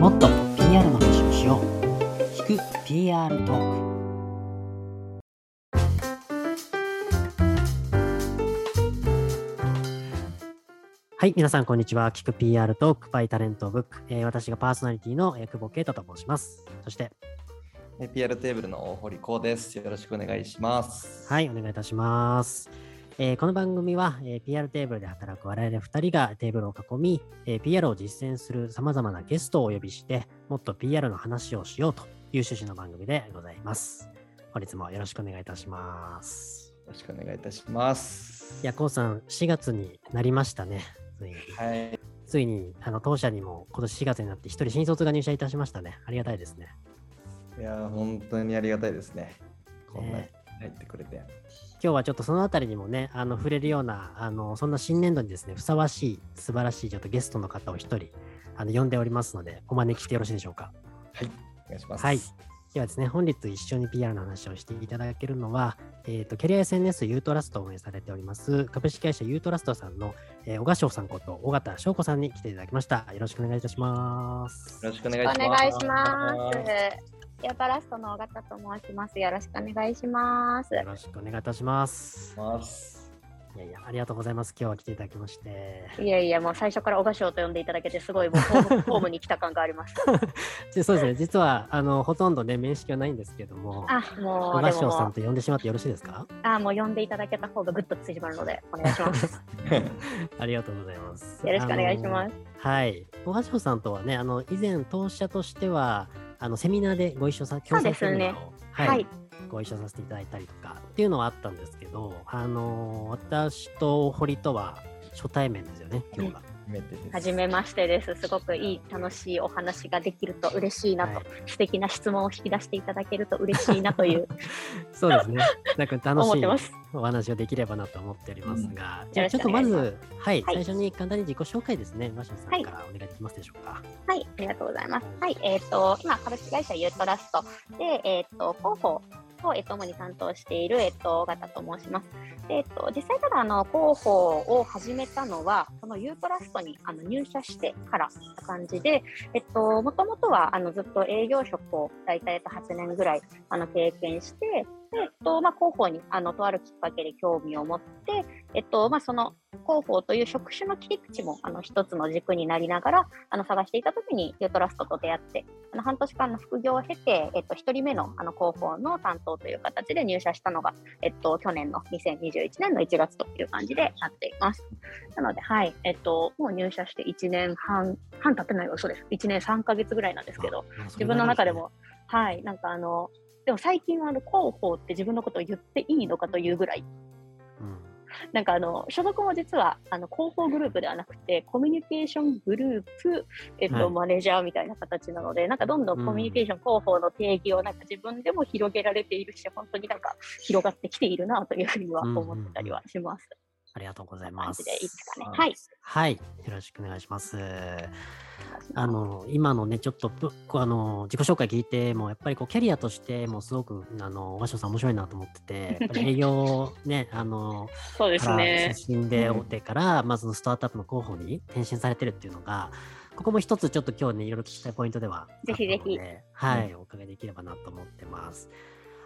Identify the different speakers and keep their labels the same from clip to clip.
Speaker 1: もっと PR の話をしよう聞く PR トークはい皆さんこんにちは聞く PR トークバイタレントブック、えー私がパーソナリティのえー久保啓太と申しますそして
Speaker 2: え PR テーブルの大堀光です。よろしくお願いします。
Speaker 1: はい、お願いいたします。えーこの番組は、えー PR テーブルで働く我々2人がテーブルを囲み、えー PR を実践するさまざまなゲストをお呼びして、もっと PR の話をしようという趣旨の番組でございます。本日もよろしくお願いいたします。
Speaker 2: よろしくお願いいたします。
Speaker 1: いや、こうさん、4月になりましたね。ついに。
Speaker 2: はい。
Speaker 1: ついに、あの、当社にも今年4月になって1人新卒が入社いたしましたね。ありがたいですね。
Speaker 2: いや、本当にありがたいですね。こんな入ってくれて。
Speaker 1: 今日はちょっとそのあたりにもね、あの触れるような、あのそんな新年度にですね、ふさわしい、素晴らしいちょっとゲストの方を一人あの呼んでおりますので、お招きしてよろしいでしょうか？
Speaker 2: はい。お願いします。
Speaker 1: はい。ではですね、本日一緒に PR の話をしていただけるのは、えっ、と、キャリア SNS ユートラストを運営されております、株式会社ユートラストさんの、えー小賀翔さんこと、尾形翔子さんに来ていただきました。よろしくお願いいたします。
Speaker 2: よろしくお願
Speaker 3: お
Speaker 2: いします。
Speaker 3: 願いします。ヨートラストの尾形と申します。よろしくお願いします。
Speaker 1: よろしくお願いいたします。
Speaker 2: ます。
Speaker 1: いやいや、ありがとうございます。今日は来ていただきまして。
Speaker 3: いやいや、もう最初から小賀翔と呼んでいただけて、すごい もうホームホームに来た感があります。
Speaker 1: でそうですね、実はあのほとんどね、面識はないんですけども、
Speaker 3: あ、も
Speaker 1: 小
Speaker 3: う、でももう、
Speaker 1: 賀翔さんと呼んでしまってよろしいですか
Speaker 3: あ、もう呼んでいただけた方がぐっと縮まるので、お願いします。
Speaker 1: ありがとうございます。
Speaker 3: よろしくお願いします。
Speaker 1: はい。小賀翔さんとはね、あの以前、当社としては、あのセミナーでご一緒さ、共催セミナーを、はい
Speaker 3: はい。
Speaker 1: ご一緒させていただいたりとかっていうのはあったんですけど、あの私と堀とは初対面ですよね、今日が。
Speaker 2: 初め
Speaker 3: ましてです。すごくいい、楽しいお話ができると嬉しいなと、
Speaker 1: はい
Speaker 3: 素敵な質問を引き出していただけると嬉しいなという
Speaker 1: そうですね。なんか楽しい。お話をできればなと思っておりますが、じゃあちょっとまず、はい、
Speaker 3: はい
Speaker 1: 最初に簡単に自己紹介ですね、マシャさ
Speaker 3: はい
Speaker 1: んからお願いできますでしょうか。
Speaker 3: はい、ありがとうございます。はい、えっ、と、今、株式会社ユートラストで、えっ、と、広報を、えっと、主に担当している、えっ、と、尾形と申します。でえっ、と、実際ただ、あの、広報を始めたのは、このユートラストにあの入社してからな感じで、えっと、もともとは、あの、ずっと営業職を、大体、と、8年ぐらい、あの、経験して、で、えっと、まあ、広報に、あの、とあるきっかけで興味を持って、えっと、まあ、その、広報という職種の切り口もあの一つの軸になりながらあの探していたときにユートラストと出会ってあの半年間の副業を経て、えっと、1人目のあの広報の担当という形で入社したのが、えっと、去年の2021年の1月という感じでなっています。なので、はいえっと、もう入社して1年半半経ってないわ嘘です。1年3ヶ月ぐらいなんですけど
Speaker 1: あ
Speaker 3: 自分の中でも、はい、なんかあのでも最近はあの広報って自分のことを言っていいのかというぐらい。
Speaker 1: うん。
Speaker 3: なんかあの所属も実はあの広報グループではなくてコミュニケーショングループ、えっと
Speaker 1: はい。
Speaker 3: マネージャーみたいな形なのでなんかどんどん。コミュニケーション広報の定義をなんか自分でも広げられているし本当になんか広がってきているなというふうには思ったりはします。
Speaker 1: ありがとうございます。
Speaker 3: いいですかね。
Speaker 2: はい
Speaker 3: はい。
Speaker 1: はい、よろしくお願いします。あの今のね、ちょっとあの自己紹介聞いても、やっぱりこうキャリアとしてもすごくあの和尚さん面白いなと思ってて、営業ね、あの
Speaker 3: そうですね
Speaker 1: 出。身で
Speaker 2: うん
Speaker 1: 大手から、まずのスタートアップの候補に転身されてるっていうのが、ここも一つちょっと今日ね、いろいろ聞きたいポイントでは。
Speaker 3: ぜひぜひ
Speaker 1: はい、お伺いできればなと思ってます。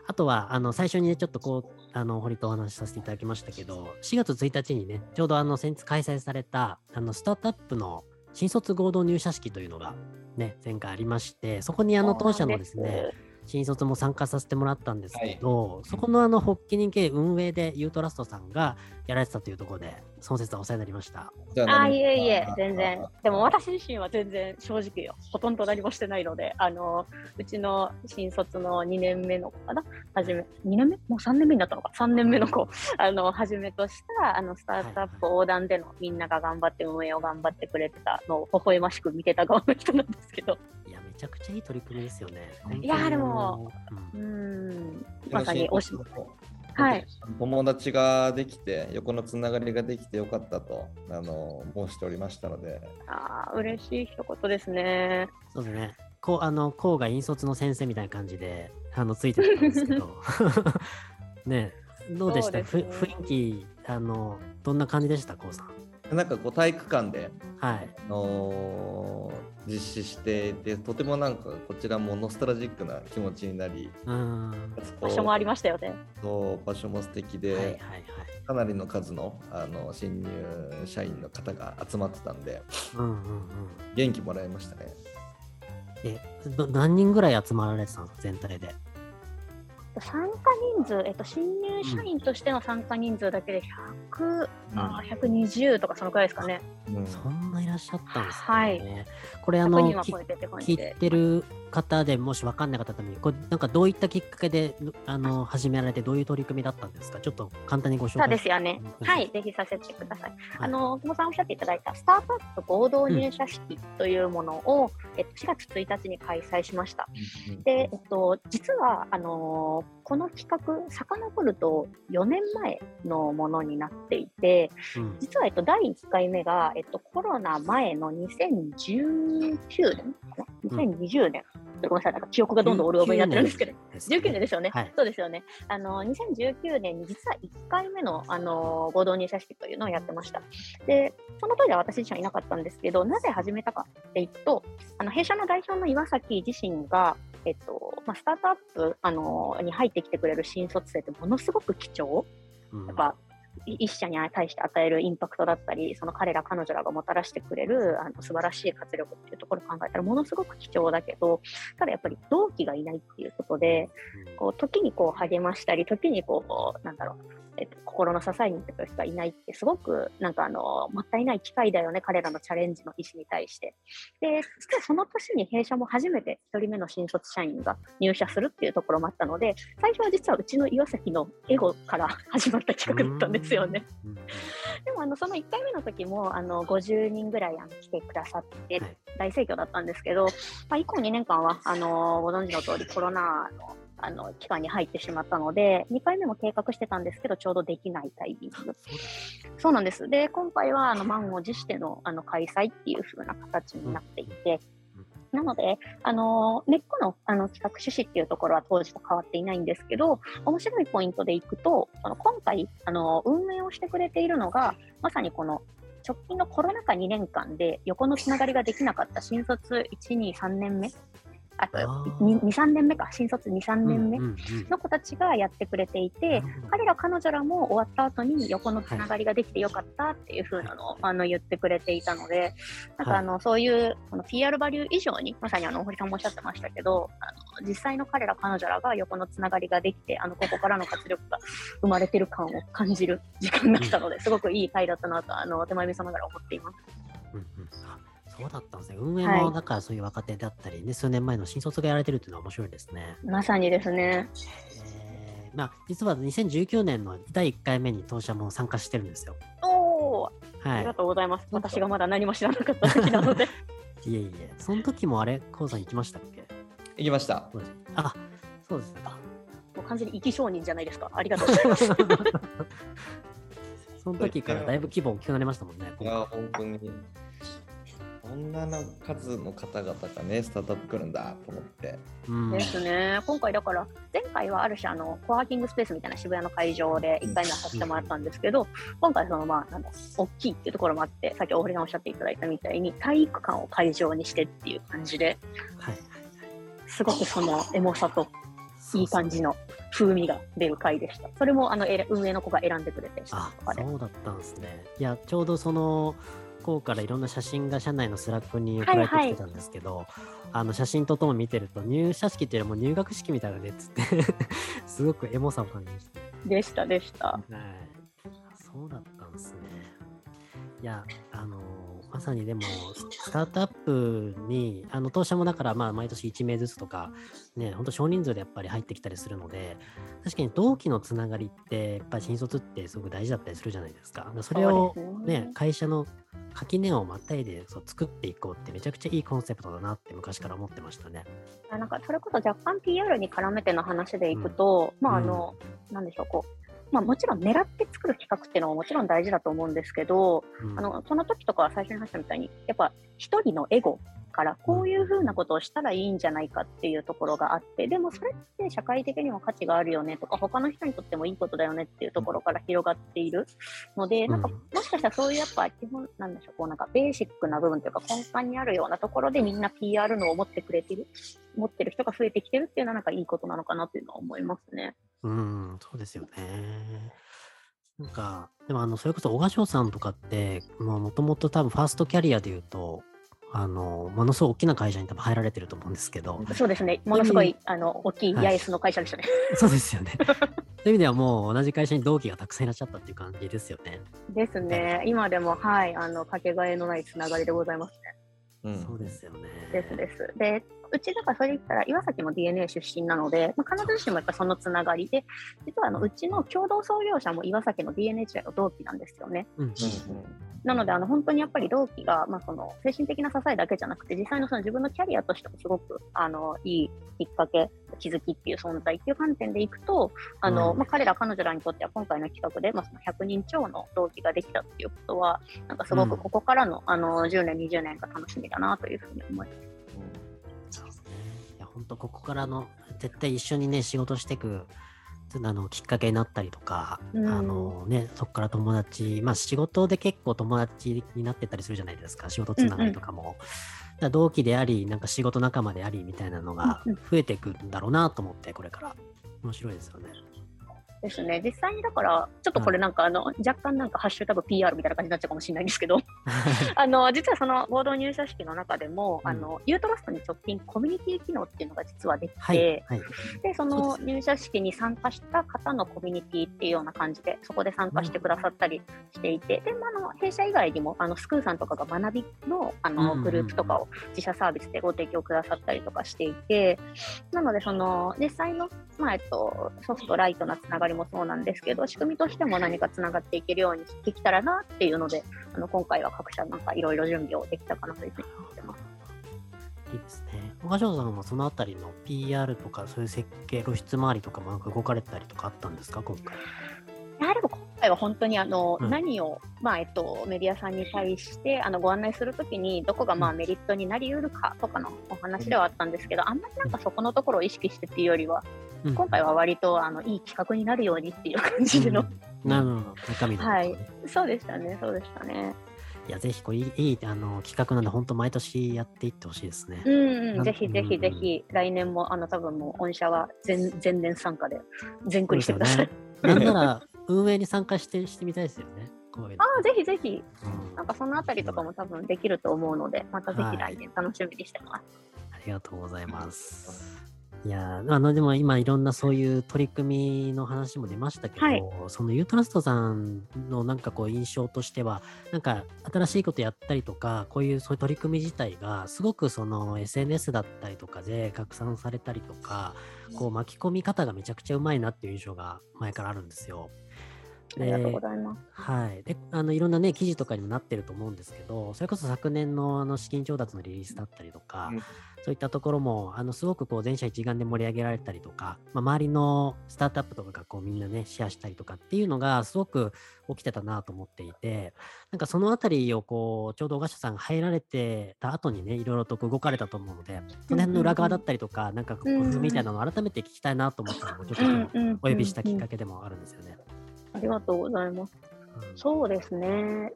Speaker 1: あとは、あの、最初にね、ちょっとこう、あの、堀とお話しさせていただきましたけど、4月1日にね、ちょうどあの、先日開催された、あの、スタートアップの新卒合同入社式というのが、ね、前回ありまして、そこにあの、当社のですね、新卒も参加させてもらったんですけど、そこのあの発起人系運営でユートラストさんがやられてたというところで、その説はお世話になりました。
Speaker 2: じゃ
Speaker 3: ああ、いえいえ
Speaker 2: あ、
Speaker 3: 全然。でも私自身は全然正直よ。ほとんど何もしてないので、あの、うちの新卒の2年目の子かな？はじめ、2年目？もう3年目になったのか ?3 年目の子、あの、はじめとした、あの、スタートアップ横断でのみんなが頑張って運営を頑張ってくれてたのを微笑ましく見てた側の人なんですけど、
Speaker 1: いや、めちゃくちゃいい取り組みですよね。
Speaker 3: いやでも
Speaker 1: うん
Speaker 3: まさにおし、
Speaker 2: は
Speaker 3: はい。
Speaker 2: 友達ができて、横のつながりができてよかったとあの申しておりましたので、
Speaker 3: ああ、嬉しい一言ですね。
Speaker 1: そうですね。こう、あの、こうが引率の先生みたいな感じで、あの、ついてたんですけど。ねえどうでした、
Speaker 3: ね
Speaker 1: ふ雰囲気、あの、どんな感じでした、こうさん。
Speaker 2: なんかこう体育館で、
Speaker 1: はい。
Speaker 2: あのー実施していてとてもなんかこちらもノスタルジックな気持ちになり
Speaker 1: うん。
Speaker 3: 場所もありましたよね。
Speaker 2: そう場所も素敵で、
Speaker 1: はいはいはい。
Speaker 2: かなりの数のあの新入社員の方が集まってたんで
Speaker 1: うんうんうん。
Speaker 2: 元気もらいましたね。
Speaker 1: え、ど何人ぐらい集まられてたんですか、全体で。
Speaker 3: 参加人数、えっと、新入社員としての参加人数だけで100、あー120とかそのくらいですかね。
Speaker 2: うん
Speaker 1: そんないらっしゃったんですね。
Speaker 3: はい
Speaker 1: これあ
Speaker 3: 100
Speaker 1: のき
Speaker 3: 人は超えてって
Speaker 1: る方でもし分かんない方のために、これなんかどういったきっかけであの始められて、どういう取り組みだったんですか？ちょっと簡単にご紹介
Speaker 3: そうですよね。
Speaker 1: うん
Speaker 3: はい、ぜひさせてください。
Speaker 1: はい
Speaker 3: あの、久保さんおっしゃっていただいたスタートアップ合同入社式というものを、えっと、4月1日に開催しました。で、えっと、実は、あのこの企画、遡ると4年前のものになっていて、
Speaker 1: うん
Speaker 3: 実は、えっと、第1回目が、えっと、コロナ前の2019年かな ?2020 年。ごめんなさい、なんか記憶がどんどんオルオブになってるんですけど。
Speaker 1: ですね
Speaker 3: 19年ですよね、
Speaker 1: はい
Speaker 3: そうですよね。あの2019年に実は1回目のあの合同入社式というのをやってました。で、その当時は私自身はいなかったんですけど、なぜ始めたかっていうと、あの弊社の代表の岩崎自身が、えっとまあ、スタートアップあのに入ってきてくれる新卒生ってものすごく貴重。
Speaker 1: うん
Speaker 3: やっぱい一社に対して与えるインパクトだったり、その彼ら、彼女らがもたらしてくれるあの素晴らしい活力っていうところを考えたら、ものすごく貴重だけど、ただやっぱり同期がいないっていうことで、こう時にこう励ましたり、時にこう、なんだろう、えっと、心の支えになってくれる人がいないって、すごくなんかあの、もったいない機会だよね、彼らのチャレンジの意思に対して。で、実はその年に弊社も初めて1人目の新卒社員が入社するっていうところもあったので、最初は実はうちの岩崎のエゴから始まった企画だったんですよね。でもあのその1回目の時もあの50人ぐらいあの来てくださって
Speaker 1: はい
Speaker 3: 大盛況だったんですけど、まあ、以降2年間はあのご存知の通りコロナのあの期間に入ってしまったので2回目も計画してたんですけどちょうどできないタイミング。
Speaker 1: そう
Speaker 3: なんです。で今回はあの満を持してのあの開催っていう風な形になっていて、なので、あの根っこのあの企画趣旨っていうところは当時と変わっていないんですけど、面白いポイントでいくと、その今回あの、運営をしてくれているのが、まさにこの直近のコロナ禍2年間で横のつながりができなかった新卒1、2、3年目、あと
Speaker 1: あー。
Speaker 3: 2、3年目か、新卒2、3年目
Speaker 1: うんうんうん。
Speaker 3: の子たちがやってくれていて、
Speaker 1: なるほど。
Speaker 3: 彼ら彼女らも終わった後に横のつながりができてよかったっていう風なのを、あの言ってくれていたので、なんかあの、そういうこの PR バリュー以上に、まさにあの堀さんもおっしゃってましたけど、あの実際の彼ら彼女らが横のつながりができて、あのここからの活力が生まれてる感を感じる時間が来たので、すごくいい回だったなと、あの手前味噌ながら思っています。
Speaker 1: うんうん。あそうだったんですね。運営
Speaker 3: はい
Speaker 1: もだからそういう若手だったり、ね、数年前の新卒がやられてるっていうのは面白いですね。
Speaker 3: まさにですね。
Speaker 1: えーまあ、実は2019年の第1回目に当社も参加してるんですよ。
Speaker 3: おー、あ
Speaker 1: はい
Speaker 3: りが。とうございます。私がまだ何も知らなかった時なので。
Speaker 1: いえいえ。その時もあれ、コウさん行きましたっけ？
Speaker 2: 行きました。
Speaker 1: あ、そうですか。
Speaker 3: もう完全に生き証人じゃないですか。ありがとうございます。
Speaker 1: その時からだいぶ規模大きくなりましたもんね。
Speaker 2: いや、本当に。こんなの数の方々がね、スタートアップ来るんだと思って。
Speaker 1: うん
Speaker 3: ですね。今回だから、前回はある種、あの、コワーキングスペースみたいな渋谷の会場で1回目はさせてもらったんですけど、今回その、まあ、なんだ、大きいっていうところもあって、さっき大堀さんおっしゃっていただいたみたいに、体育館を会場にしてっていう感じで、
Speaker 1: はい。
Speaker 3: すごくそのエモさといい感じの風味が出る回でした。それも、あの、運営の子が選んでくれて。
Speaker 1: そうだったんですね。いや、ちょうどその、こうからいろんな写真が社内の Slack に送られてきてたんですけど、あの写真とともに見てると入社式っていうよりも入学式みたいだねっつって すごくエモさを感じました。
Speaker 3: でした、でした。
Speaker 1: はい。そうだったんですね。いや、あのまさにでも、スタートアップに、あの、当社もだから、まあ、毎年1名ずつとか、ね、本当少人数でやっぱり入ってきたりするので、確かに同期のつながりって、やっぱり新卒ってすごく大事だったりするじゃないですか。それを
Speaker 3: そうです
Speaker 1: ね、会社の垣根をまたいでそう作っていこうってめちゃくちゃいいコンセプトだなって昔から思ってましたね。
Speaker 3: あなんかそれこそ若干 PR に絡めての話でいくと、まああの、なんでしょう、こう、まあもちろん狙って作る企画っていうのももちろん大事だと思うんですけど、
Speaker 1: うん。
Speaker 3: あの、その時とかは最初に話したみたいに、やっぱ一人のエゴから、こういうふうなことをしたらいいんじゃないかっていうところがあって、でもそれって社会的にも価値があるよねとか、他の人にとってもいいことだよねっていうところから広がっているので、なんか
Speaker 1: うん
Speaker 3: もしかしたらそういうやっぱ基本なんでしょう、こうなんかベーシックな部分というか根幹にあるようなところでみんな PR のを持ってくれてる、持ってる人が増えてきてるっていうのはなんかいいことなのかなっていうのは思いますね。
Speaker 1: うん、そうですよね。なんか、でもあの、それこそ小賀翔さんとかって、もともと多分ファーストキャリアで言うと、あの、ものすごい大きな会社に多分入られてると思うんですけど、
Speaker 3: そうですね、ものすごいあの大きい
Speaker 1: はい
Speaker 3: 八重洲の会社でしたね。
Speaker 1: そうですよね。そういう意味ではもう同じ会社に同期がたくさんいらっしゃったっていう感じですよね。
Speaker 3: ですね、今でも、はい、あのかけがえのないつながりでございますね。
Speaker 2: うん
Speaker 1: そうですよね。
Speaker 3: ですです。で、うちだからそれで言ったら、岩崎も DNA 出身なので、まあ、必ずしもやっぱそのつながりで、実はあのうちの共同創業者も岩崎の DNA 時代の同期なんですよね。
Speaker 1: うん。
Speaker 3: なので、あの本当にやっぱり同期が、まあ、その精神的な支えだけじゃなくて、実際のその自分のキャリアとしてもすごくあのいいきっかけ、気づきっていう存在っていう観点でいくと、あの
Speaker 1: うん
Speaker 3: まあ、彼ら、彼女らにとっては今回の企画で、まあ、その100人超の同期ができたっていうことは、なんかすごくここからの,、あの10年、20年が楽しみだなというふうに思います。
Speaker 1: そうですね。いや、本当ここからの、絶対一緒にね、仕事していく、あの、きっかけになったりとか、
Speaker 3: うん
Speaker 1: あのね、そこから友達、まあ仕事で結構友達になってったりするじゃないですか、仕事つながりとかも。だから同期であり、なんか仕事仲間でありみたいなのが
Speaker 3: うんうん
Speaker 1: 増えていくんだろうなと思って、これから。面白いですよね。
Speaker 3: ですね、実際にだから、ちょっとこれなんか、あの若干なんかハッシュタグ PR みたいな感じになっちゃうかもしれないんですけど、あの実はその合同入社式の中でも、
Speaker 1: うん。
Speaker 3: あのユートラストに直近コミュニティ機能っていうのが実はできて、
Speaker 1: はい。はい。
Speaker 3: でその入社式に参加した方のコミュニティっていうような感じで、そこで参加してくださったりしていて、でまあ、あの弊社以外にもあのスクーさんとかが学びのあの
Speaker 1: うんうんうん。
Speaker 3: グループとかを自社サービスでご提供くださったりとかしていて、なので、その実際の、まあえっと、ソフト、ライトなつながりもそうなんですけど、仕組みとしても何かつながっていけるようにできたらなっていうので、あの今回は各社なんかいろいろ準備をできたかなというふうに思ってます。
Speaker 1: いいですね。さんはそのあたりの PR とかそういう設計、露出周りとかもなんか動かれたりとかあったんですか、今回。
Speaker 3: やはり今回は本当にあの、
Speaker 1: うん
Speaker 3: 何を、まあえっと、メディアさんに対してあのご案内するときにどこがまあ
Speaker 1: うん
Speaker 3: メリットになりうるかとかのお話ではあったんですけど、あんまりなんかそこのところを意識してっていうよりは、
Speaker 1: うん
Speaker 3: 今回は割とあのいい企画になるようにっていう感じでの、
Speaker 1: うんなるほど。中身の
Speaker 3: はいそうでしたね、そうでしたね。
Speaker 1: いや、ぜひこれいいいいあの企画なんで、本当毎年やっていってほしいですね。
Speaker 3: うん、う、
Speaker 1: なんん
Speaker 3: ぜひぜひぜひ、来年もあの多分もう御社は全全年参加で全クリしてください。
Speaker 1: ね。なんなら、運営に参加してしてみたいですよね。
Speaker 3: ああ、ぜひぜひ、
Speaker 1: うん
Speaker 3: なんかそのあたりとかも多分できると思うので、またぜ
Speaker 1: はい
Speaker 3: ひ来年楽しみにしてます。
Speaker 1: ありがとうございます。いやーあのでも今いろんなそういう取り組みの話も出ましたけど、
Speaker 3: はい
Speaker 1: そのユートラストさんのなんかこう印象としてはなんか新しいことやったりとかこういうそういう取り組み自体がすごくその SNS だったりとかで拡散されたりとかこう巻き込み方がめちゃくちゃうまいなっていう印象が前からあるんですよ。
Speaker 3: ありがとう
Speaker 1: で
Speaker 3: ございます。
Speaker 1: はい。で、あの、いろんなね、記事とかにもなってると思うんですけど、それこそ昨年のあの資金調達のリリースだったりとか、
Speaker 2: うん
Speaker 1: そういったところも、あの、すごくこう、全社一丸で盛り上げられたりとか、まあ、周りのスタートアップとかがこう、みんなね、シェアしたりとかっていうのが、すごく起きてたなと思っていて、なんかそのあたりをこう、ちょうど小賀社さんが入られてた後にね、いろいろと動かれたと思うので、その辺の裏側だったりとか、なんかこう工夫みたいなのを改めて聞きたいなと思ったのも、ちょっとお呼びしたきっか
Speaker 3: け。
Speaker 1: けでもあるんですよね。
Speaker 3: ありがとうございます。
Speaker 1: うん。
Speaker 3: そうですね。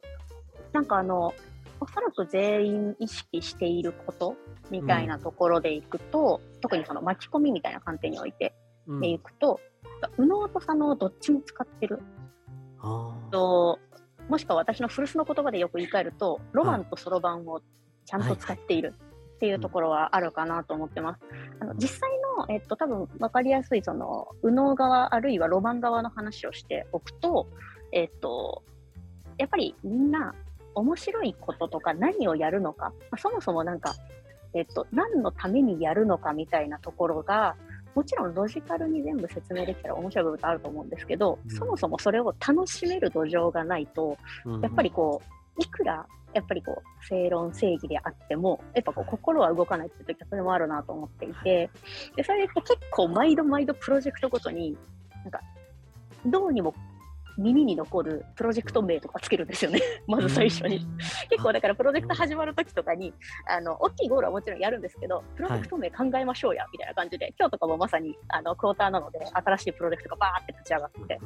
Speaker 3: なんかあの、おそらく全員意識していることみたいなところでいくと、特にその巻き込みみたいな観点において
Speaker 1: うん。
Speaker 3: でいくと、右脳と左脳どっちも使ってる。と、もしくは私の古巣の言葉でよく言い換えると、ロマンとそろばんをちゃんと使っているっていうところはあるかなと思ってます。あの実際の、えっと、多分分かりやすいその右脳側あるいはロマン側の話をしておくと、えっと、やっぱりみんな面白いこととか何をやるのか、まあそもそもなんか、えっと、何のためにやるのかみたいなところが、もちろんロジカルに全部説明できたら面白い部分ってあると思うんですけど、
Speaker 1: うん。
Speaker 3: そもそもそれを楽しめる土壌がないと、やっぱりこう、いくら、やっぱりこう、正論正義であっても、やっぱこう、心は動かないっていう時はそれもあるなと思っていて、で、それで結構毎度毎度プロジェクトごとに、なんか、どうにも耳に残るプロジェクト名とかつけるんですよね、まず最初に。結構だからプロジェクト始まるときとかに、あの大きいゴールはもちろんやるんですけど、プロジェクト名考えましょうやみたいな感じで、今日とかもまさにあのクォーターなので、新しいプロジェクトがバーって立ち上がって、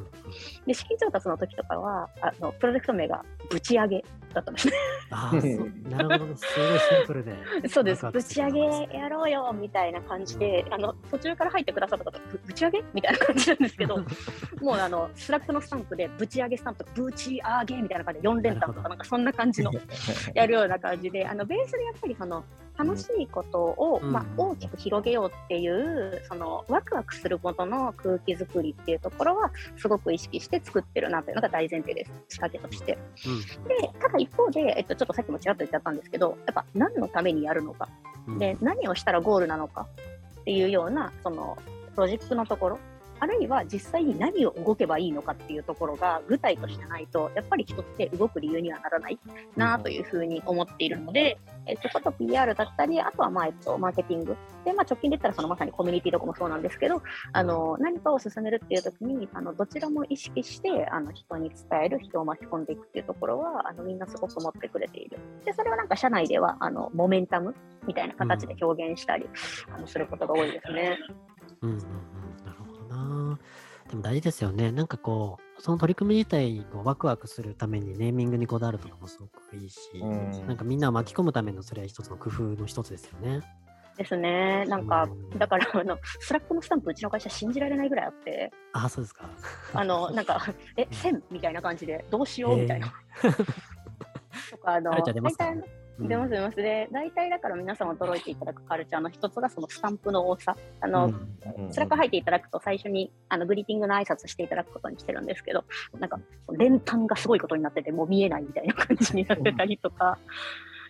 Speaker 3: で資金調達の時とかはあの、プロジェクト名がぶち上げだったんですね。
Speaker 1: ああ、そうなるほどね。すごいシンプルで。
Speaker 3: そうです、ぶち上げやろうよみたいな感じで、あの途中から入ってくださった方、ぶぶち上げみたいな感じなんですけど、もうあのスラックのスタンプで、ぶち上げスタンプとか、ぶち上げみたいな感じで、4連単とか、なんかそんな感じの やるような感じで、あのベースでやっぱりその楽しいことを、
Speaker 1: うん。
Speaker 3: まあ、大きく広げようっていう、そのワクワクすることの空気作りっていうところは、すごく意識して作ってるなというのが大前提です、仕掛けとして。でただ一方で、えっと、ちょっとさっきもちらっと言っちゃったんですけど、やっぱ何のためにやるのか。
Speaker 1: うん。
Speaker 3: で何をしたらゴールなのかっていうようなそのプロジェクトのところあるいは実際に何を動けばいいのかっていうところが具体としてないとやっぱり人って動く理由にはならないなというふうに思っているので、えっと、ちょっと PR だったりあとはまあ、えっと、マーケティング。で、まあ、直近で言ったらそのまさにコミュニティとかもそうなんですけどあの何かを進めるっていう時にあのどちらも意識してあの人に伝える人を巻き込んでいくっていうところはあのみんなすごく持ってくれている。でそれはなんか社内ではあのモメンタムみたいな形で表現したり、あのすることが多いですね。
Speaker 1: うんうんうん、でも大事ですよね。なんかこう、その取り組み自体をワクワクするためにネーミングにこだわるとかもすごくいいし、
Speaker 2: うん
Speaker 1: なんかみんなを巻き込むためのそれは一つの工夫の一つですよね。
Speaker 3: ですね。なんか
Speaker 1: うん、
Speaker 3: だからあの、スラックのスタンプ、うちの会社信じられないぐらいあって、
Speaker 1: ああ、そうですか。
Speaker 3: あの、なんか、え、1000みたいな感じで、どうしようみたいな。とか、あの、大体出ます出ます。で、大体だから皆さん驚いていただくカルチャーの一つがそのスタンプの多さ。あの、
Speaker 1: うん。
Speaker 3: スラック入っていただくと最初にあのグリーティングの挨拶していただくことにしてるんですけど、なんか連単がすごいことになっててもう見えないみたいな感じになってたりとか、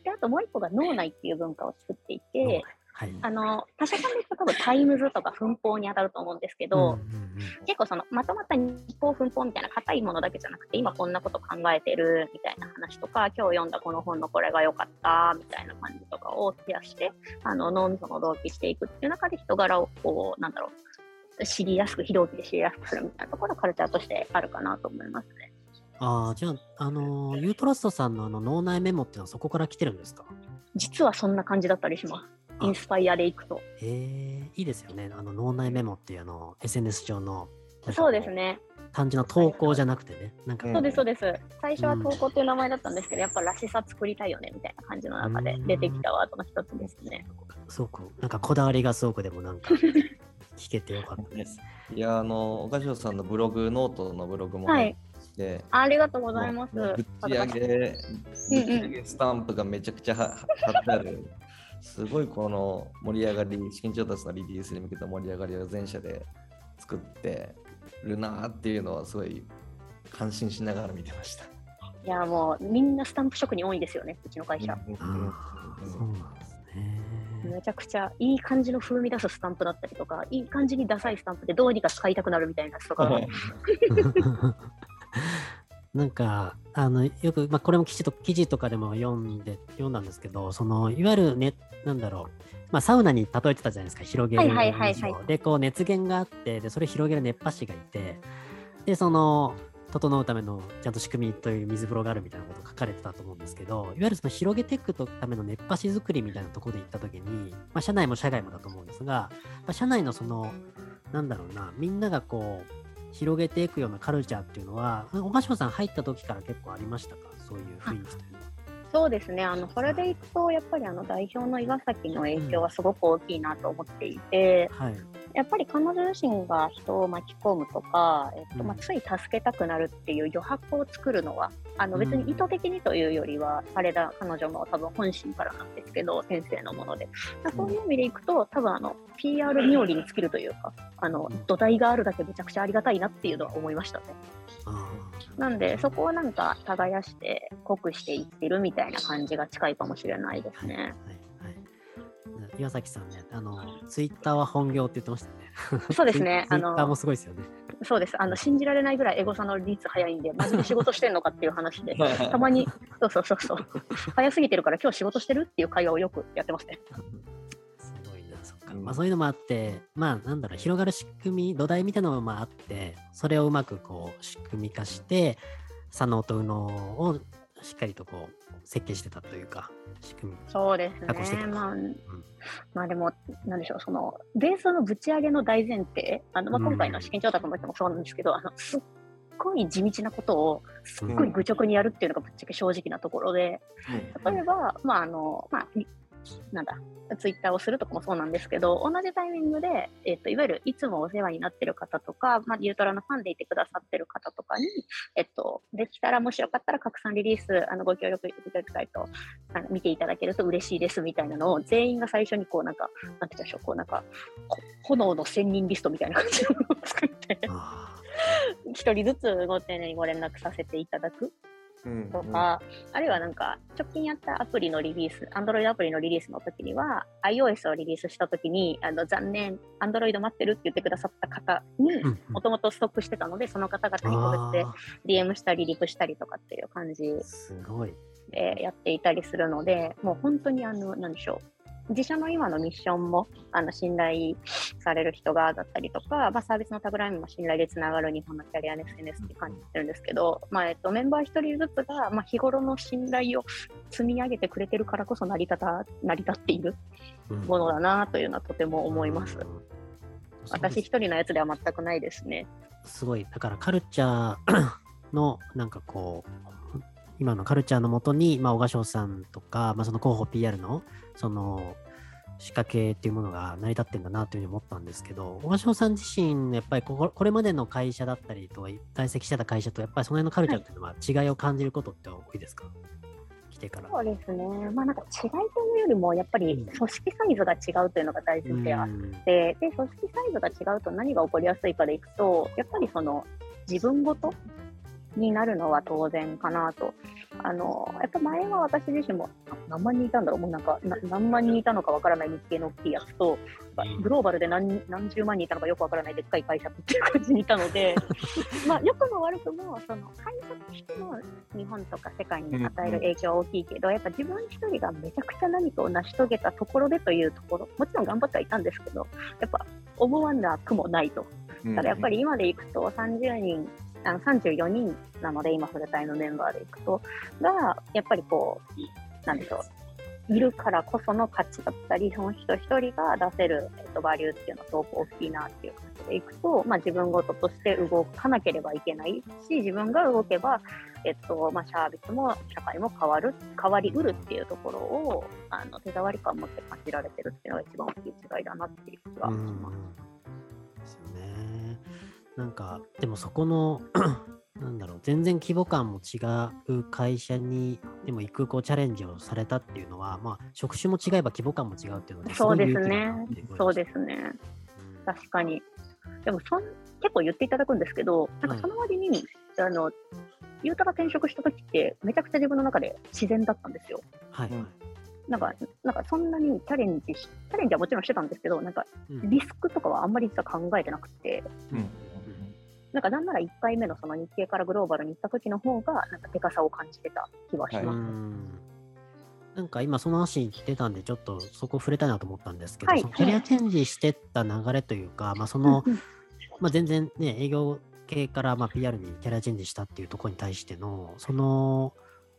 Speaker 3: であともう一個が脳内っていう文化を作っていて、
Speaker 1: はい。
Speaker 3: あの他社さんで言うと多分タイムズとか分報に当たると思うんですけど、
Speaker 1: うんうんうん
Speaker 3: 結構そのまとまった日報奮法みたいな硬いものだけじゃなくて今こんなこと考えてるみたいな話とか今日読んだこの本のこれが良かったみたいな感じとかを増やしてあの脳みその同期していくっていう中で人柄をこうなんだろう知りやすく非同期で知りやすくするみたいなところがカルチャーとしてあるかなと思いますね。
Speaker 1: ああ、じゃあ、あのーユートラストさんのあの脳内メモっていうのはそこから来てるんですか？
Speaker 3: 実はそんな感じだったりします。
Speaker 1: あ
Speaker 3: インスパイアでいくと。
Speaker 1: へえ、いいですよね。あの脳内メモっていうあの SNS 上の。
Speaker 3: そうですね。
Speaker 1: 単純な投稿じゃなくてね。なんか、
Speaker 2: うん
Speaker 3: そうです、そうです。最初は投稿っていう名前だったんですけど、やっぱらしさ作りたいよねみたいな感じの中で出てきたワードの一つですね。
Speaker 1: すごく、なんかこだわりがすごくでもなんか聞けてよかったです。
Speaker 2: いや、あの、岡城さんのブログ、ノートのブログも
Speaker 3: はい
Speaker 2: 入って、
Speaker 3: ありがとうございます。
Speaker 2: ぶち上げ、ぶち上げスタンプがめちゃくちゃは貼ってある。すごいこの盛り上がり、資金調達のリリースに向けた盛り上がりを全社で作ってるなっていうのはすごい感心しながら見てました。
Speaker 3: いや、もうみんなスタンプ職人多いんですよね、うちの会社。
Speaker 1: うなんですね。
Speaker 3: めちゃくちゃいい感じの風味出すスタンプだったりとか、いい感じにダサいスタンプでどうにか使いたくなるみたいなやつとか、
Speaker 1: なんか、あの、よく、まあ、これも記事と記事とかでも読んで、読んだんですけど、その、いわゆるね、なんだろう、まあ、サウナに例えてたじゃないですか、広げる
Speaker 3: はいはい
Speaker 1: で、こう、熱源があって、で、それ広げる熱波師がいて、で、その、整うためのちゃんと仕組みという水風呂があるみたいなことが書かれてたと思うんですけど、いわゆるその広げていくための熱波師作りみたいなところで行った時に、まあ、社内も社外もだと思うんですが、まあ、社内のその、なんだろうな、みんながこう、広げていくようなカルチャーっていうのは、岡島さん入った時から結構ありましたか？そういう雰囲気というのは。
Speaker 3: そうですね、あのそれでいくと、やっぱりあの代表の岩崎の影響はすごく大きいなと思っていて、
Speaker 1: はい。
Speaker 3: やっぱり彼女自身が人を巻き込むとか、えっとまあ、
Speaker 1: うん
Speaker 3: つい助けたくなるっていう余白を作るのは、あの別に意図的にというよりは、あれだ、彼女の多分本心からなんですけど、先生のもので。まあそういう意味でいくと、多分あの PR 冥利に尽きるというか、あの
Speaker 1: うん
Speaker 3: 土台があるだけめちゃくちゃありがたいなっていうのは思いましたね。
Speaker 1: あ
Speaker 3: なんで、そこをなんか耕して、濃くしていってるみたいな感じが近いかもしれないで
Speaker 1: ーはい。はい。
Speaker 3: すね。
Speaker 1: はい。岩崎さんね、あの、ツイッターは本業って言ってましたよね。
Speaker 3: そうですねあの
Speaker 1: ツイッターもすごいですよね。
Speaker 3: そうです。あの信じられないぐらいエゴさの率早いんで、真面目に仕事してんのかっていう話で、たまに、そうそうそうそう、早すぎてるから今日仕事してるっていう会話をよくやってますね。
Speaker 1: すごいな、そっか。まあ、そういうのもあって、まあなんだろう、広がる仕組み、土台みたいなのもまああって、それをうまくこう仕組み化して、左脳と右脳をしっかりとこう設計してたというか、仕組み。
Speaker 3: そうですね。
Speaker 1: か
Speaker 3: まあ、まあでも、なんでしょう、その、ベースのぶち上げの大前提、あの、まあ、今回の試験調達ももそうなんですけど、あの、すっごい地道なことを、すっごい愚直にやるっていうのがぶっちゃけ正直なところで、例えば、まあ、あの、まあ、いなんだ、ツイッターをするとかもそうなんですけど、同じタイミングで、えっ、と、いわゆるいつもお世話になってる方とか、まあ、ユートラのファンでいてくださってる方とかに、えっと、できたら、もしよかったら拡散リリース、あの、ご協力いただきたいと、あの見ていただけると嬉しいですみたいなのを、全員が最初にこう、なんか、なんて言うんでしょう、こう、なんか、こ炎の千人リストみたいな感じのものを作って、
Speaker 1: あ
Speaker 3: 一人ずつご丁寧にご連絡させていただく
Speaker 2: うん
Speaker 3: とか、あるいはなんか、直近やったアプリのリリース、Android アプリのリリースの時には、iOS をリリースした時に、あの残念、Android 待ってるって言ってくださった方にもともとストックしてたので、その方々に個別
Speaker 1: あ
Speaker 3: で DM したり、リプしたりとかっていう感じ
Speaker 1: ーすごい。
Speaker 3: でやっていたりするので、もう本当にあの、なんでしょう。自社の今のミッションもあの信頼される人がだったりとか、まあ、サービスのタグラインも信頼でつながる日本のキャリアの SNS って感じてるんですけど、まあえっと、メンバー一人ずつが、まあ、日頃の信頼を積み上げてくれてるからこそ成り立た成り立っている
Speaker 1: うん
Speaker 3: ものだなというのはとても思います。
Speaker 1: うん
Speaker 3: 私一人のやつでは全くないですね。
Speaker 1: すごい、だからカルチャー の、なんかこう、今のカルチャーのもとに、まあ、小賀翔さんとか、まあ、その広報 PR の、その、仕掛けっていうものが成り立ってんだなというふうに思ったんですけど、小賀翔さん自身、やっぱりこれまでの会社だったりとか、在籍してた会社と、やっぱりその辺のカルチャーっていうのは違いを感じることって多いですか、来てから。
Speaker 3: そうですね。まあなんか違いというよりも、やっぱり組織サイズが違うというのが大前提あって
Speaker 1: うん
Speaker 3: で、で、組織サイズが違うと何が起こりやすいかでいくと、やっぱりその自分ごとになるのは当然かなと。あの、やっぱ前は私自身もあ何万人いたんだろう、もうなんかな何万人いたのかわからない日系の大きいやつと、
Speaker 1: うん。
Speaker 3: グローバルで何何十万人いたのかよくわからないでっかい会社っていう感じにいたので、まあ良くも悪くも、その会社としての日本とか世界に与える影響は大きいけど、やっぱ自分一人がめちゃくちゃ何かを成し遂げたところでというところ、もちろん頑張ってはいたんですけど、やっぱ思わなくもないと。だやっぱり今でいくと30人、あの34人なので、今フルタイのメンバーでいくと、が、やっぱりこう、なんでしょう。いるからこその価値だったり、その人一人が出せる、えっと、バリューっていうのはすごく大きいなっていう感じでいくと、まあ、自分ごととして動かなければいけないし、自分が動けば、えっとまあ、サービスも社会も変わる、変わりうるっていうところをあの手触り感を持って感じられてるっていうのが一番大きい違いだなっていう気はします。
Speaker 1: ですよね。なんか、でもそこの、なんだろう、全然規模感も違う会社にでも行くこうチャレンジをされたっていうのは、まあ、職種も違えば規模感も違うっていうので、
Speaker 3: そうです
Speaker 1: ごい勇気だ
Speaker 3: ねそうですね。確かに。でもそん、結構言っていただくんですけど、なんかその割に、あの、ゆうたが転職した時って、めちゃくちゃ自分の中で自然だったんですよ。
Speaker 1: はい、はい。
Speaker 3: なんか、なんかそんなにチャレンジし、チャレンジはもちろんしてたんですけど、なんか
Speaker 1: うん
Speaker 3: リスクとかはあんまり実は考えてなくて、
Speaker 2: うん
Speaker 3: なんかなんなら1回目のその日系からグローバルに行った時の方が、なんかでかさを感じてた気はし
Speaker 1: う
Speaker 3: ます。
Speaker 1: ん。なんか今その話出たんで、ちょっとそこ触れたいなと思ったんですけど、
Speaker 3: はい。
Speaker 1: そのキャリアチェンジしてった流れというか、まあその、まあ、全然ね、営業系からまあ PR にキャリアチェンジしたっていうところに対しての、その、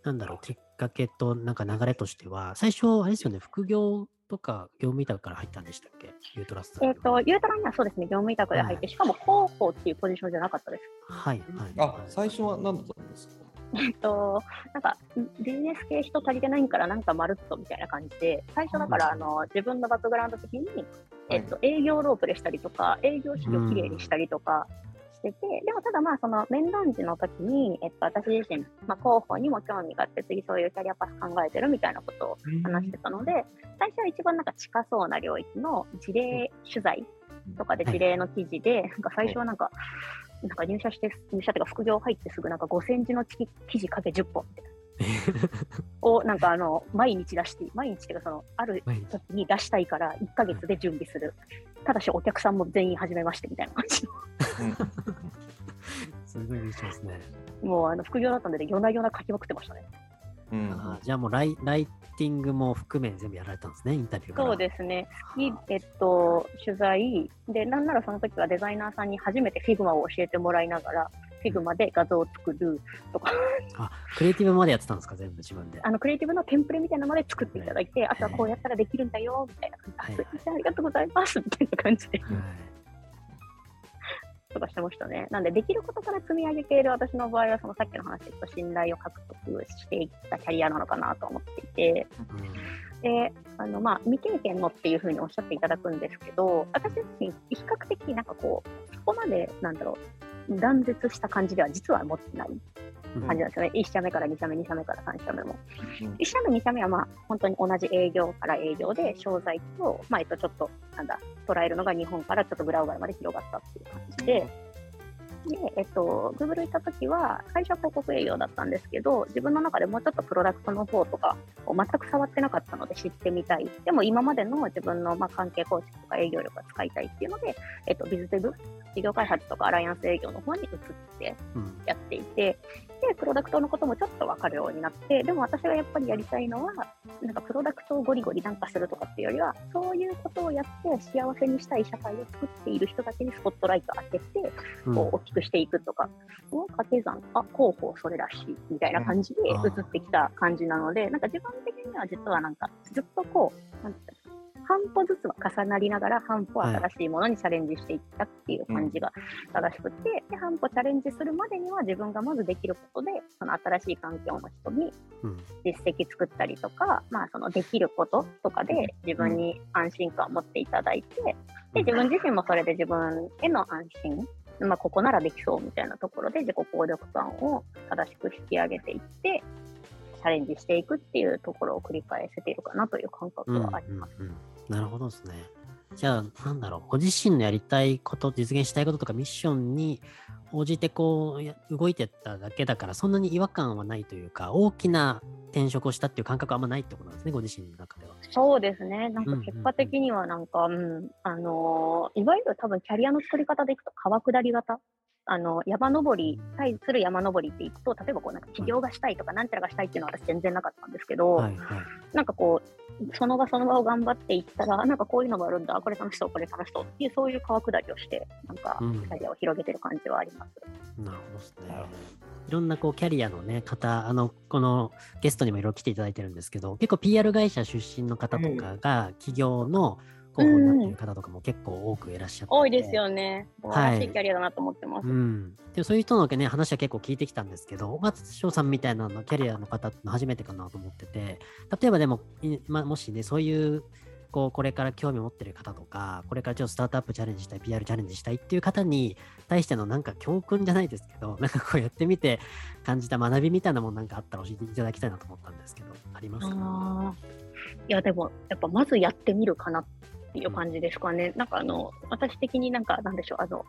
Speaker 1: なんだろう、きっかけとなんか流れとしては、最初、あれですよね、副業とか業務委託から入ったんでしたっけ？ユートラスト。
Speaker 3: えっ、と、ゆうたらにはそうですね、業務委託で入って、しかも広報っていうポジションじゃなかったです。
Speaker 1: はい、はい。
Speaker 2: あ、最初は何だったんですか？
Speaker 3: えっと、なんか、ビジネス系人足りてないんから、なんかまるっとみたいな感じで、最初だから、あの、自分のバックグラウンド的に、えっと、営業ロープでしたりとか、営業資料きれいにしたりとかしてて、でもただまあ、その面談時の時に、えっと、私自身、まあ、広報にも興味があって、次そういうキャリアパス考えてるみたいなことを話してたので、最初は一番なんか近そうな領域の事例取材とかで事例の記事で、なんか最初はなんか、なんか入社して、入社いうか副業入ってすぐなんか5センチの記記事かけ10本みたいな。をなんかあの毎日出して、毎日っていうかそのある時に出したいから1ヶ月で準備する。ただしお客さんも全員初めましてみたいな感じ
Speaker 1: すごい見てますね。
Speaker 3: の。もうあの副業だったんで、夜な夜な書きまくってましたね。
Speaker 2: うん
Speaker 1: あーじゃあもうライライティングも含め全部やられたんですね、インタビューから。
Speaker 3: そうですね。に、えっと、取材、で、なんならその時はデザイナーさんに初めて Figma を教えてもらいながら、Figma で画像を作るとか、
Speaker 1: あ、クリエイティブまでやってたんですか、全部自分で。
Speaker 3: あのクリエイティブのテンプレみたいなのまで作っていただいて、あとはこうやったらできるんだよ、みたいな感じで、
Speaker 1: はい
Speaker 3: ありがとうございます、みたいな感じで、
Speaker 1: はい
Speaker 3: とかしてましたね。なんで、できることから積み上げている私の場合は、そのさっきの話で言った信頼を獲得していったキャリアなのかなと思っていて、で、あの、まあ、未経験のっていうふうにおっしゃっていただくんですけど、私自身、比較的なんかこう、そこまで、なんだろう、断絶した感じでは実は持ってない感じなんですよね。1社目から2社目、2社目から3社目も。
Speaker 2: うん
Speaker 3: 1社目、2社目はまあ、本当に同じ営業から営業で、商材と、まあ、えっと、ちょっと、なんだ、捉えるのが日本からちょっとグラウガルまで広がったっていう感じで、で、えっと、Google 行った時は、最初は広告営業だったんですけど、自分の中でもうちょっとプロダクトの方とかを全く触ってなかったので知ってみたい。でも今までの自分のまあ関係構築とか営業力が使いたいっていうので、えっと、ビズデブ、事業開発とかアライアンス営業の方に移って
Speaker 1: うん
Speaker 3: やっていて、で、プロダクトのこともちょっと分かるようになって、でも私がやっぱりやりたいのは、なんかプロダクトをゴリゴリなんかするとかっていうよりは、そういうことをやって幸せにしたい社会を作っている人たちにスポットライト当てて、
Speaker 1: うん
Speaker 3: こう大きくしていくとか、の掛け算、あ、広報それらしいみたいな感じで移ってきた感じなので、なんか自分的には実はなんかずっとこう、なんて半歩ずつは重なりながら半歩新しいものにチャレンジしていったっていう感じが正しくて、で半歩チャレンジするまでには自分がまずできることでその新しい環境の人に
Speaker 1: うん。
Speaker 3: 実績作ったりとか、まあ、そのできることとかで自分に安心感を持っていただいて、で自分自身もそれで自分への安心、まあ、ここならできそうみたいなところで自己効力感を正しく引き上げていって、チャレンジしていくっていうところを繰り返せているかなという感覚はあります。
Speaker 1: うんうんうんなるほどですね。じゃあ、なんだろう、ご自身のやりたいこと、実現したいこととかミッションに応じてこうや動いてっただけだから、そんなに違和感はないというか、大きな転職をしたっていう感覚はあんまないってことなんですね、ご自身の中では。
Speaker 3: そうですね。なん
Speaker 1: うんうんうん
Speaker 3: か結果的にはなんか、うん、あのーいわゆる多分キャリアの作り方でいくと川下り型。あの、山登り、対する山登りっていくと、例えばこうなんか起業がしたいとか、なんちゃらがしたいっていうのは私全然なかったんですけど、
Speaker 1: はいはい。
Speaker 3: なんかこう、その場その場を頑張っていったら、あなんかこういうのがあるんだ、これ楽しそう、これ楽しそうっていう、そういう川下りをして、なんか、キ
Speaker 1: うん
Speaker 3: ャリアを広げてる感じはあります。
Speaker 1: なるほどですね。いろんなこうキャリアのね、方、あの、このゲストにもいろいろ来ていただいてるんですけど、結構 PR 会社出身の方とかが、企業の候補になっている方とかも結構多くいらっしゃってて、
Speaker 3: 多いですよね。素晴
Speaker 1: はい。
Speaker 3: らしいキャリアだなと思ってます。
Speaker 1: うん、でもそういう人のね話は結構聞いてきたんですけど、小松翔さんみたいなのキャリアの方っての初めてかなと思ってて、例えばでも、いまあ、もしね、そういうこうこれから興味を持ってる方とか、これからちょっとスタートアップチャレンジしたい、PR チャレンジしたいっていう方に対してのなんか教訓じゃないですけど、なんかこうやってみて感じた学びみたいなものなんかあったら教えていただきたいなと思ったんですけど、ありますか？
Speaker 3: いや、でも、やっぱまずやってみるかなっていう感じですかね。なんかあの、私的になんか、なんでしょう、あの、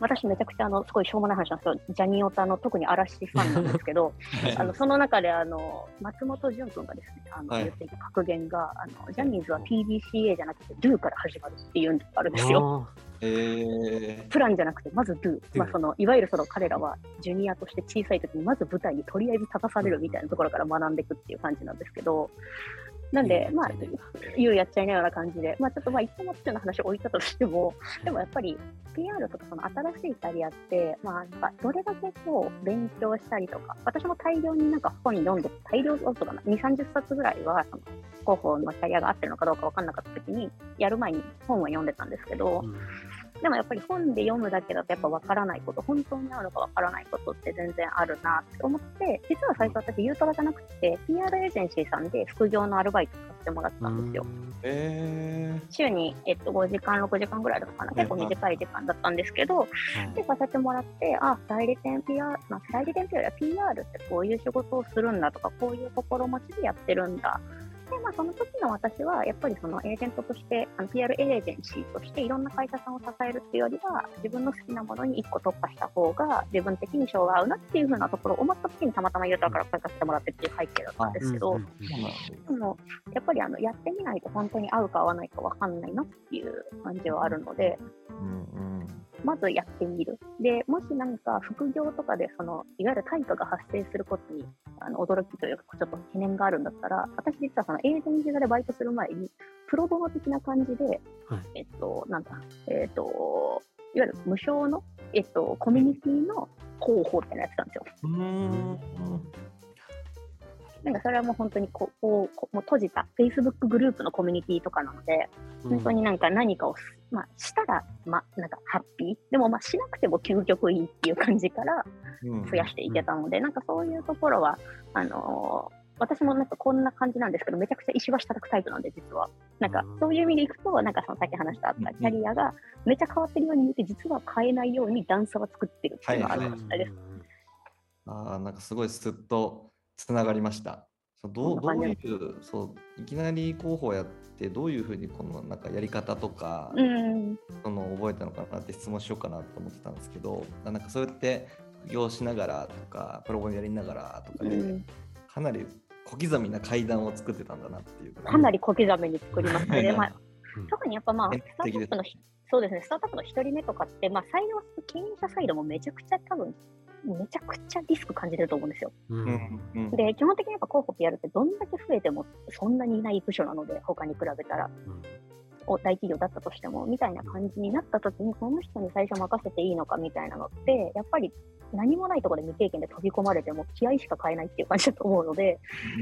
Speaker 3: 私めちゃくちゃあの、すごいしょうもない話なんですけど、ジャニオタの特に嵐ファンなんですけど、あのその中であの松本潤君がですね、あの
Speaker 2: はい。
Speaker 3: 言っていた格言が、あのジャニーズは PDCA じゃなくて Do から始まるっていうのがあるんですよ。
Speaker 1: あー。
Speaker 2: え
Speaker 3: プランじゃなくて、まず Do。まあ、そのいわゆるその彼らはジュニアとして小さい時にまず舞台にとりあえず立たされるみたいなところから学んでいくっていう感じなんですけど、なんで、まあ、言うやっちゃいなような感じで、まあ、ちょっとまあ、一本松の話を置いたとしても、でもやっぱり PR とかその新しいキャリアって、まあ、なんかどれだけこう勉強したりとか、私も大量になんか本読んで、大量そうかな、2、30冊ぐらいは、その広報のキャリアが合ってるのかどうか分かんなかった時に、やる前に本は読んでたんですけど、
Speaker 1: うん
Speaker 3: でもやっぱり本で読むだけだとやっぱ分からないこと、本当にあるのか分からないことって全然あるなって思って、実は最初私、ユートラじゃなくて、PR エージェンシーさんで副業のアルバイトさせてもらったんですよ。
Speaker 2: え
Speaker 3: 週に、えっと、5時間、6時間ぐらいだったかな、結構短い時間だったんですけど、で、させてもらって、あ、代理店 PR、まあ、代理店 PR や PR ってこういう仕事をするんだとか、こういう心持ちでやってるんだ。で、まあ、その時の私は、やっぱりそのエージェントとして、あの PR エージェンシーとしていろんな会社さんを支えるっていうよりは、自分の好きなものに1個特化した方が、自分的に性が合うなっていうふうなところを思った時にたまたまユーターから声かけてもらってっていう背景だったんですけど、でも、やっぱりあのやってみないと本当に合うか合わないか分かんないなっていう感じはあるので、
Speaker 2: うん
Speaker 3: まずやってみる。で、もしなんか副業とかで、その、いわゆる対価が発生することに、あの、驚きというか、ちょっと懸念があるんだったら、私実はその、エージェントでバイトする前に、プロボノ的な感じで、
Speaker 1: はい
Speaker 3: えっと、なんだ、えっと、いわゆる無償の、えっと、コミュニティの広報ってのやってたんですよ。
Speaker 2: うん
Speaker 3: なんかそれはもう本当にこう、もう閉じた Facebook グループのコミュニティとかなので、本当になんか何かをす、まあ、したら、まあ、なんかハッピー？でも、まあ、しなくても究極いいっていう感じから増やしていけたので、なんかそういうところは、あのー私もなんかこんな感じなんですけど、めちゃくちゃ石橋叩くタイプなんで、実は。なんかそういう意味でいくと、なんかそのさっき話したあったキャリアがめちゃ変わってるように見えて、実は変えないように段差は作ってるっていうのがあるかもしれないです。
Speaker 2: ああ、なんかすごいすっとつながりました。そうどうどういうそういきなり候補やってどういうふうにこのなんかやり方とか、
Speaker 3: うん。
Speaker 2: その覚えたのかなって質問しようかなと思ってたんですけどなんかそうやって副業しながらとかプロボノやりながらとかで、
Speaker 3: うん
Speaker 2: かなり小刻みな階段を作ってたんだなっていう
Speaker 3: かなり小刻みに作りますね。で まあ
Speaker 1: うん
Speaker 3: 特にやっぱまあ、
Speaker 2: 典
Speaker 3: スタートアップのひ、そうですね、スタートアップの一人目とかって、まあ、採用する経営者サイドもめちゃくちゃ多分、めちゃくちゃリスク感じてると思うんですよ。
Speaker 1: うん。
Speaker 2: うん。うん
Speaker 3: で、基本的にやっぱ広報 PR ってどんだけ増えてもそんなにいない部署なので、他に比べたら、
Speaker 1: うん。
Speaker 3: お大企業だったとしても、みたいな感じになった時に、この人に最初任せていいのかみたいなのって、やっぱり何もないところで未経験で飛び込まれても気合しか変えないっていう感じだと思うので、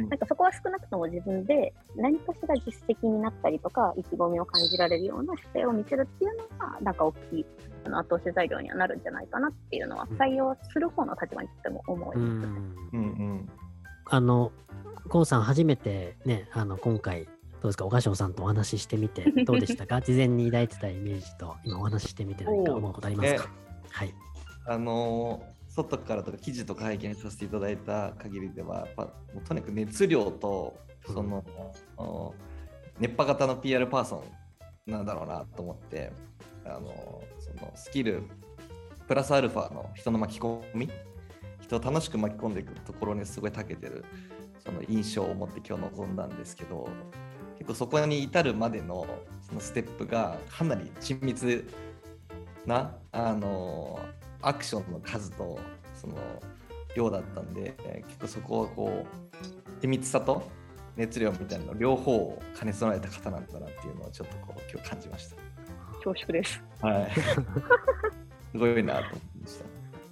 Speaker 3: なんかそこは少なくとも自分で何かしら実績になったりとか、意気込みを感じられるような姿勢を見せるっていうのが、なんか大きいあの後押し材料にはなるんじゃないかなっていうのは、
Speaker 1: うん
Speaker 3: 採用する方の立場にとっても思います。
Speaker 1: うん。
Speaker 2: うん。うん
Speaker 1: あの、コウさん、初めてね、あの今回、どうですか、小賀翔さんとお話ししてみて、どうでしたか？事前に抱いてたイメージと、今お話ししてみて何か思うことありますか？はい。
Speaker 2: あのー外からとか記事とか拝見させていただいた限りではやっぱもうとにかく熱量とその、あの熱波型の PR パーソンなんだろうなと思ってあのそのスキルプラスアルファの人の巻き込み人を楽しく巻き込んでいくところにすごい長けてるその印象を持って今日臨んだんですけど結構そこに至るまでのそのステップがかなり親密なあのアクションの数とその量だったんで結構そこをこう緻密さと熱量みたいなの両方を兼ね備えた方なんだなっていうのをちょっとこう今日感じまし
Speaker 3: 恐縮です。
Speaker 2: た。はい。すごいなと思いました。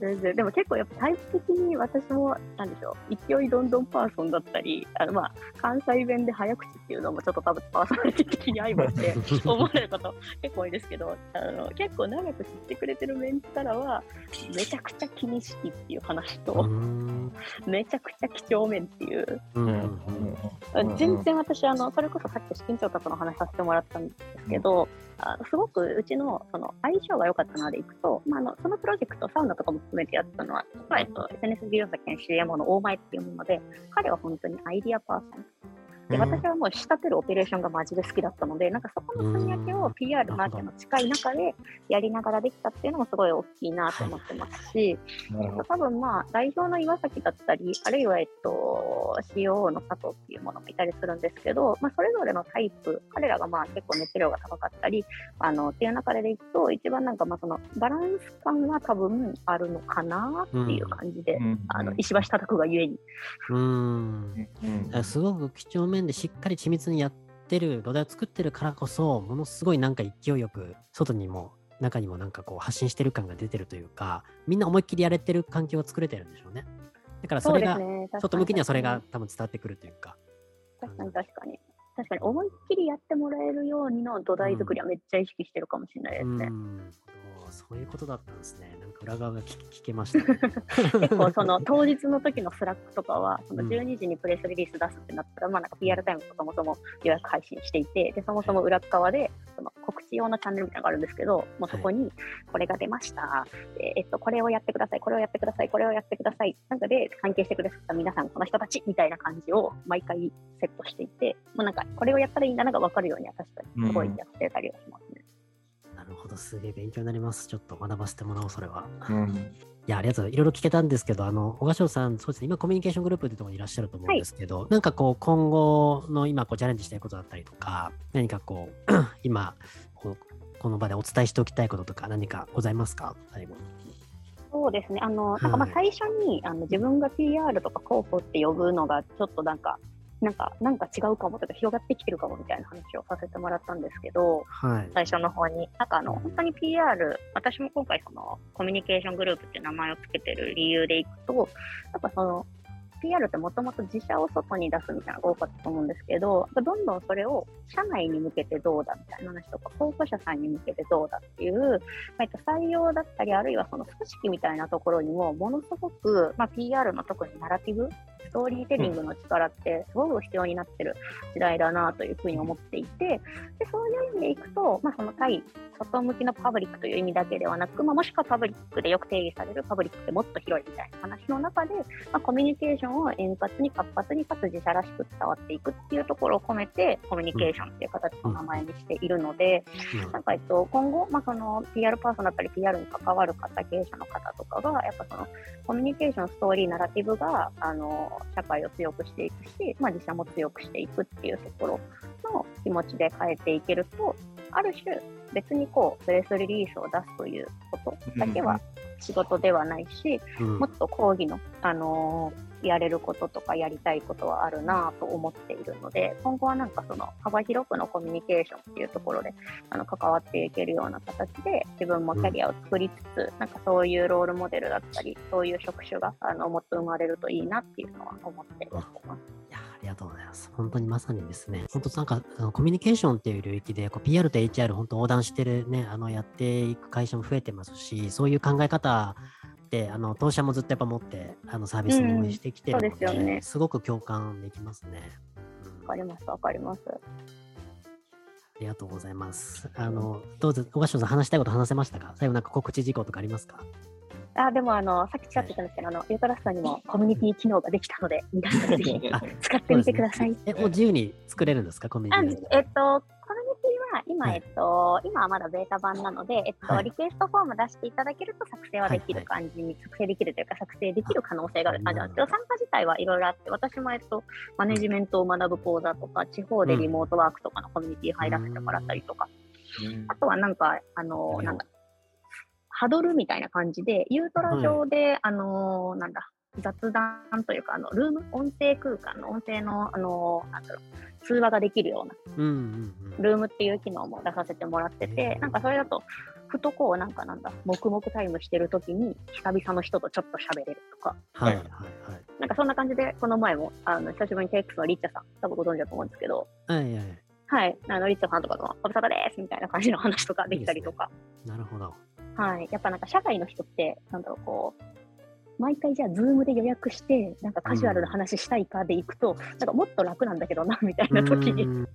Speaker 3: 全然。でも結構やっぱタイプ的に私もなんでしょう勢いどんどんパーソンだったりあのまあ関西弁で早口っていうのもちょっと多分パーソナリティ的に相まって 思われること結構多いですけどあの結構長く知ってくれてるメンツからはめちゃくちゃ気にしきっていう話
Speaker 1: う
Speaker 3: と、
Speaker 1: ん。
Speaker 3: めちゃくちゃ几帳面っていう。
Speaker 1: うんうん
Speaker 2: うん
Speaker 3: 全然私あのそれこそさっき資金調達の話させてもらったんですけど、あのすごくうちのその相性が良かったのでいくと、まあ、あのそのプロジェクトサウナとかも含めてやったのは、まあえっと、SNS 事業者兼 CMO の大前っていうもので彼は本当にアイディアパーソンで、
Speaker 2: うん。
Speaker 3: 私はもう仕立てるオペレーションがマジで好きだったので、なんかそこの積み分けを PR、マーケの近い中でやりながらできたっていうのもすごい大きいなと思ってますし、
Speaker 2: なるほど。
Speaker 3: 多分まあ代表の岩崎だったり、あるいはえっと COO の佐藤っていうものもいたりするんですけど、まあ、それぞれのタイプ、彼らがまあ結構熱量が高かったり、あのっていう中でいくと、一番なんかまあそのバランス感は多分あるのかなっていう感じで、
Speaker 2: うん。
Speaker 3: あの石橋叩くがゆえに。
Speaker 1: うん。
Speaker 2: うん。
Speaker 1: あすごく几帳面でしっかり緻密にやってる土台を作ってるからこそものすごいなんか勢いよく外にも中にもなんかこう発信してる感が出てるというかみんな思いっきりやれてる環境を作れてるんでしょうねだからそれが
Speaker 3: ね。
Speaker 1: 外向きにはそれが
Speaker 3: 確
Speaker 1: 多分伝わってくるというか
Speaker 3: かに確かに。確かに思いっきりやってもらえるようにの土台作りはめっちゃ意識してるかもしれないですね。
Speaker 1: うんそういうことだったんですね。なんか裏側が聞聞けましたね。
Speaker 3: 結構その当日の時のスラックとかは、その
Speaker 1: うん。
Speaker 3: 12時にプレスリリース出すってなったら、まあなんか PR タイムとそもそも予約配信していて、で、そもそも裏側で、その告知用のチャンネルみたいなのがあるんですけど、もうそこに、これが出ました、でえっと、これをやってください、これをやってください、これをやってください、なんかで関係してくださった皆さん、この人たちみたいな感じを毎回セットしていて、もうなんか、これをやったらいいんだなが分かるようには確かにすごいやってたりはしますね。
Speaker 1: なるほど。すげえ勉強になります。ちょっと学ばせてもらおうそれは。
Speaker 2: うん。
Speaker 1: いや、ありがとう。いろいろ聞けたんですけど、あの、小賀翔さん、そうですね、今コミュニケーショングループってところにいらっしゃると思うんですけど、なんかこう、今後の今こうチャレンジしたいことだったりとか、何かこう、今こう、この場でお伝えしておきたいこととか何かございますか？最後に。
Speaker 3: そうですね。あの、なんかまあ最初に、あの自分が PR とか広報って呼ぶのがちょっとなんか、なんか、なんか違うかもとか広がってきてるかもみたいな話をさせてもらったんですけど、
Speaker 1: はい。
Speaker 3: 最初の方に。なんかあの、本当に PR、私も今回そのコミュニケーショングループっていう名前をつけてる理由でいくと、やっぱその、PR ってもともと自社を外に出すみたいなのが多かったと思うんですけど、どんどんそれを社内に向けてどうだみたいな話とか、候補者さんに向けてどうだっていう、まあ、採用だったり、あるいはその組織みたいなところにも、ものすごく、まあ、PR の特にナラティブ、ストーリーテリングの力ってすごく必要になってる時代だなというふうに思っていて、でそういう意味でいくと、まあ、その対外向きのパブリックという意味だけではなく、まあ、もしくはパブリックでよく定義されるパブリックってもっと広いみたいな話の中で、まあ、コミュニケーションを円滑に活発にかつ自社らしく伝わっていくっていうところを込めて、コミュニケーションっていう形の名前にしているので、なんかえっと、今後、まあ、その PR パーソンだったり PR に関わる方、経営者の方とかが、やっぱそのコミュニケーション、ストーリー、ナラティブがあの社会を強くしていくし、まあ、自社も強くしていくっていうところの気持ちで変えていけると、ある種、別にこう、プレスリリースを出すということだけは仕事ではないし、
Speaker 1: うん。
Speaker 3: もっと講義の、あのーやれることとかやりたいことはあるなと思っているので、今後はなんかその幅広くのコミュニケーションっていうところであの関わっていけるような形で自分もキャリアを作りつつ、なんかそういうロールモデルだったり、そういう職種があのもっと生まれるといいなっていうのは思ってます。
Speaker 1: いやありがとうございます。本当にまさにですね、本当なんかあのコミュニケーションっていう領域でこう PR と HR 本当横断してるね、あのやっていく会社も増えてますし、そういう考え方てあの当社もずっとやっぱ持ってあのサービスに運営してきてるので、
Speaker 3: うんすよね。
Speaker 1: すごく共感できますね。うん。
Speaker 3: わかります、わかります。
Speaker 1: ありがとうございます。あの、どうぞ、小橋さん話したいこと話せましたか？最後なんか告知事項とかありますか？
Speaker 3: あ、でもあの、さっきちらっと言ったんですけど、あの、ユートラスさんにもコミュニティ機能ができたので、皆さんぜひ
Speaker 1: あ
Speaker 3: 使ってみてください。
Speaker 1: え、もう自由に作れるんですか？コミュ
Speaker 3: あ
Speaker 1: ニティ
Speaker 3: えっと、今、
Speaker 1: はい。
Speaker 3: えっと、今はまだベータ版なので、えっと、
Speaker 1: はい。
Speaker 3: リクエストフォーム出していただけると作成はできる感じに、作成できるというか、作成できる可能性がある。感じなんですけど、参加自体はいろいろあって、私も、えっと、マネジメントを学ぶ講座とか、地方でリモートワークとかのコミュニティ入らせてもらったりとか、あとはなんか、あの、なんだ、ハドルみたいな感じで、ユートラ上で、あの、なんだ、雑談というか、あの、ルーム、音声空間の音声の、あの、なんだろう、通話ができるような。ルームっていう機能も出させてもらって
Speaker 1: へ
Speaker 3: て
Speaker 1: ー、
Speaker 3: なんかそれだと、ふとこう、なんかなんだ、黙々タイムしてる時に、久々の人とちょっと喋れるとか、
Speaker 1: はいはい
Speaker 3: なんかそんな感じで、この前も、あの、久しぶりに TX のリッチャさん、多分ご存知だと思うんですけど、
Speaker 1: はい。はいはい。
Speaker 3: はい、あの、リッチャさんとかと、ご無沙汰ですみたいな感じの話とかできたりとか、
Speaker 1: なるほど。
Speaker 3: はい。やっぱなんか社外の人って、なんだろう、こう、毎回じゃあ、ズームで予約して、なんかカジュアルな話したいかで行くと、なんかもっと楽なんだけどな、みたいな時に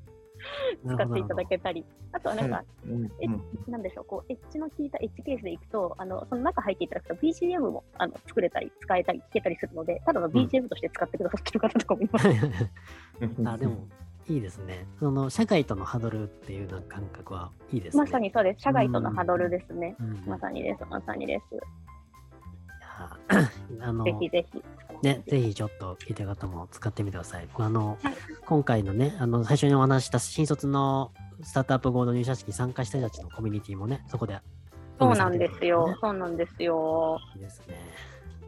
Speaker 3: 使っていただけたり、あとはなんか、
Speaker 2: うん
Speaker 3: えなんでしょう、こう、エッジの効いたエッジケースで行くと、あの、その中入っていただくと BGM もあの作れたり、使えたり、聞けたりするので、ただの BGM として使ってくださってる方とかもいます。
Speaker 1: あ、でも、いいですね。その、社会とのハードルっていうな感覚はいいですね。
Speaker 3: まさにそうです。社外とのハードルですね。
Speaker 1: うん。
Speaker 3: まさにです、まさにです。
Speaker 1: あの、
Speaker 3: ぜひぜひ。
Speaker 1: ね、ぜひちょっと聞いた方も使ってみてください。あの、
Speaker 3: はい
Speaker 1: 今回のね、あの、最初にお話しした新卒のスタートアップ合同入社式に参加した人たちのコミュニティもね、そこで
Speaker 3: そうなんですよ
Speaker 1: ね。
Speaker 3: そうなんですよ。
Speaker 1: いいですね。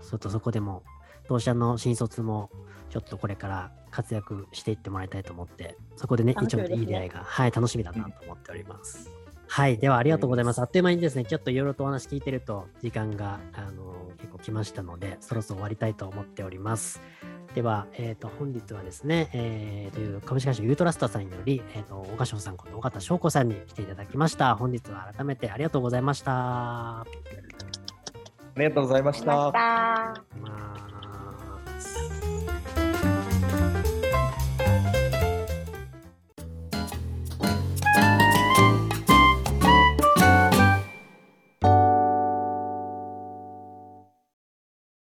Speaker 1: ちょっとそこでも、当社の新卒も、ちょっとこれから活躍していってもらいたいと思って、そこでね、一応
Speaker 3: ね
Speaker 1: いい出会いが、はい、楽しみだなと思っております。はい、ではありがとうございます。あっという間にですね、ちょっといろいろとお話聞いてると、時間が、あの来ましたので、そろそろ終わりたいと思っております。では、えっ、と、本日はですね、えー、という株式会社ユートラスタさんにより、えっ、と、岡翔さんこと尾形翔子さんに来ていただきました。本日は改めてありがとうございました。
Speaker 2: ありがとうございました
Speaker 3: ま。た。
Speaker 1: まあ